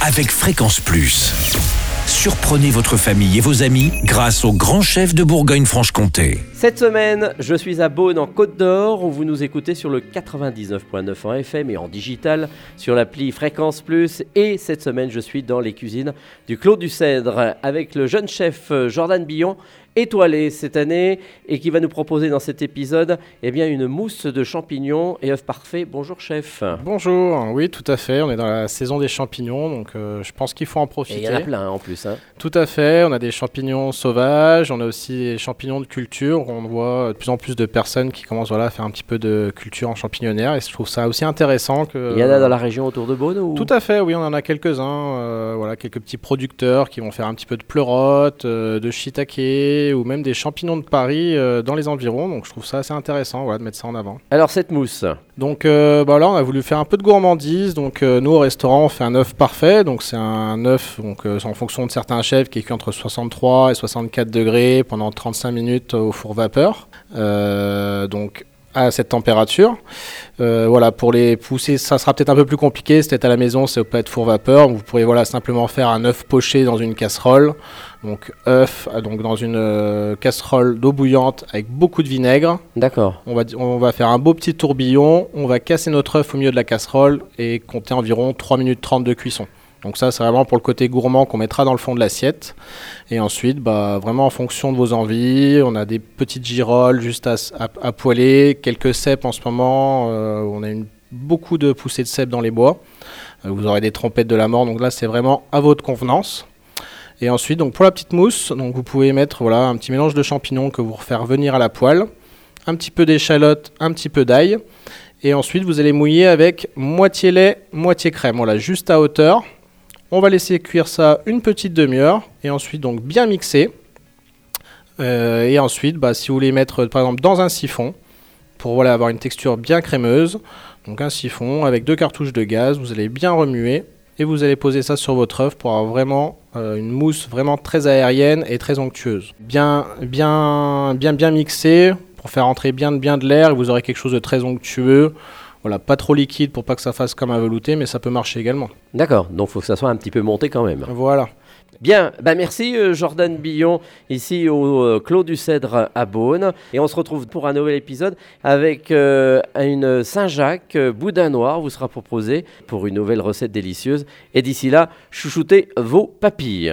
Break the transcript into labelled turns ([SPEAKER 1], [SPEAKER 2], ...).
[SPEAKER 1] avec Fréquence Plus. Surprenez votre famille et vos amis grâce au grand chef de Bourgogne-Franche-Comté.
[SPEAKER 2] Cette semaine, je suis à Beaune en Côte d'Or où vous nous écoutez sur le 99.9 en FM et en digital sur l'appli Fréquence Plus. Et cette semaine, je suis dans les cuisines du Clos du Cèdre avec le jeune chef Jordan Billon étoilé cette année et qui va nous proposer dans cet épisode eh bien, une mousse de champignons et œufs parfaits. Bonjour chef.
[SPEAKER 3] Bonjour, oui tout à fait, on est dans la saison des champignons donc euh, je pense qu'il faut en profiter.
[SPEAKER 2] Et il y en a plein hein, en plus. Hein.
[SPEAKER 3] Tout à fait, on a des champignons sauvages, on a aussi des champignons de culture, on voit de plus en plus de personnes qui commencent voilà, à faire un petit peu de culture en champignonnaire et je trouve ça aussi intéressant. Que,
[SPEAKER 2] il y en a dans la région autour de Beaune ou...
[SPEAKER 3] Tout à fait, oui on en a quelques-uns, euh, voilà, quelques petits producteurs qui vont faire un petit peu de pleurote, euh, de shiitake, ou même des champignons de Paris euh, dans les environs. Donc je trouve ça assez intéressant voilà, de mettre ça en avant.
[SPEAKER 2] Alors cette mousse
[SPEAKER 3] Donc euh, bah là on a voulu faire un peu de gourmandise. Donc euh, nous au restaurant on fait un œuf parfait. Donc c'est un œuf donc, en fonction de certains chefs qui est cuit entre 63 et 64 degrés pendant 35 minutes au four vapeur. donc à cette température. voilà, pour les pousser, ça sera peut-être un peu plus compliqué. C'est à la maison, c'est peut être four vapeur. Vous pourrez voilà simplement faire un œuf poché dans une casserole. Donc œuf, donc dans une euh, casserole d'eau bouillante avec beaucoup de vinaigre.
[SPEAKER 2] D'accord.
[SPEAKER 3] On va, on va faire un beau petit tourbillon. On va casser notre œuf au milieu de la casserole et compter environ 3 minutes 30 de cuisson. Donc ça, c'est vraiment pour le côté gourmand qu'on mettra dans le fond de l'assiette. Et ensuite, bah, vraiment en fonction de vos envies, on a des petites girolles juste à, poêler, quelques cèpes en ce moment. Euh, on a beaucoup de poussées de cèpes dans les bois. Euh, vous aurez des trompettes de la mort. Donc là, c'est vraiment à votre convenance. Et ensuite, donc pour la petite mousse, donc vous pouvez mettre voilà, un petit mélange de champignons que vous refaire venir à la poêle, un petit peu d'échalote, un petit peu d'ail. Et ensuite, vous allez mouiller avec moitié lait, moitié crème. Voilà, juste à hauteur. On va laisser cuire ça une petite demi-heure. Et ensuite, donc bien mixer. Euh, et ensuite, bah, si vous voulez mettre par exemple dans un siphon, pour avoir une texture bien crémeuse, donc un siphon avec deux cartouches de gaz, vous allez bien remuer et vous allez poser ça sur votre œuf pour avoir vraiment euh, une mousse vraiment très aérienne et très onctueuse. Bien, bien, bien, bien mixé pour faire entrer bien, bien de l'air et vous aurez quelque chose de très onctueux. Voilà, pas trop liquide pour pas que ça fasse comme un velouté, mais ça peut marcher également.
[SPEAKER 2] D'accord, donc il faut que ça soit un petit peu monté quand même.
[SPEAKER 3] Voilà.
[SPEAKER 2] Bien, bah merci euh, Jordan Billon, ici au euh, Clos du Cèdre à Beaune. Et on se retrouve pour un nouvel épisode avec euh, une Saint-Jacques boudin noir vous sera proposé pour une nouvelle recette délicieuse. Et d'ici là, chouchoutez vos papilles.